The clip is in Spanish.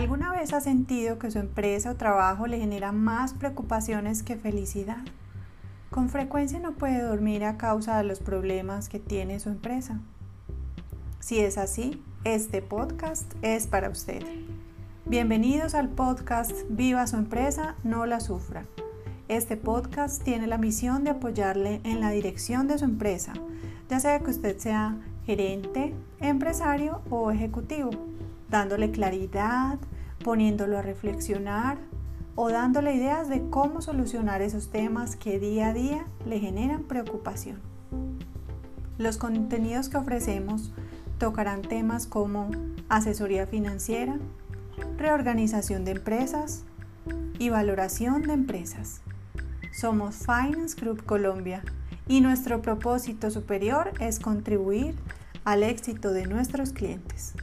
¿Alguna vez ha sentido que su empresa o trabajo le genera más preocupaciones que felicidad? Con frecuencia no puede dormir a causa de los problemas que tiene su empresa. Si es así, este podcast es para usted. Bienvenidos al podcast Viva su empresa, no la sufra. Este podcast tiene la misión de apoyarle en la dirección de su empresa, ya sea que usted sea gerente, empresario o ejecutivo dándole claridad, poniéndolo a reflexionar o dándole ideas de cómo solucionar esos temas que día a día le generan preocupación. Los contenidos que ofrecemos tocarán temas como asesoría financiera, reorganización de empresas y valoración de empresas. Somos Finance Group Colombia y nuestro propósito superior es contribuir al éxito de nuestros clientes.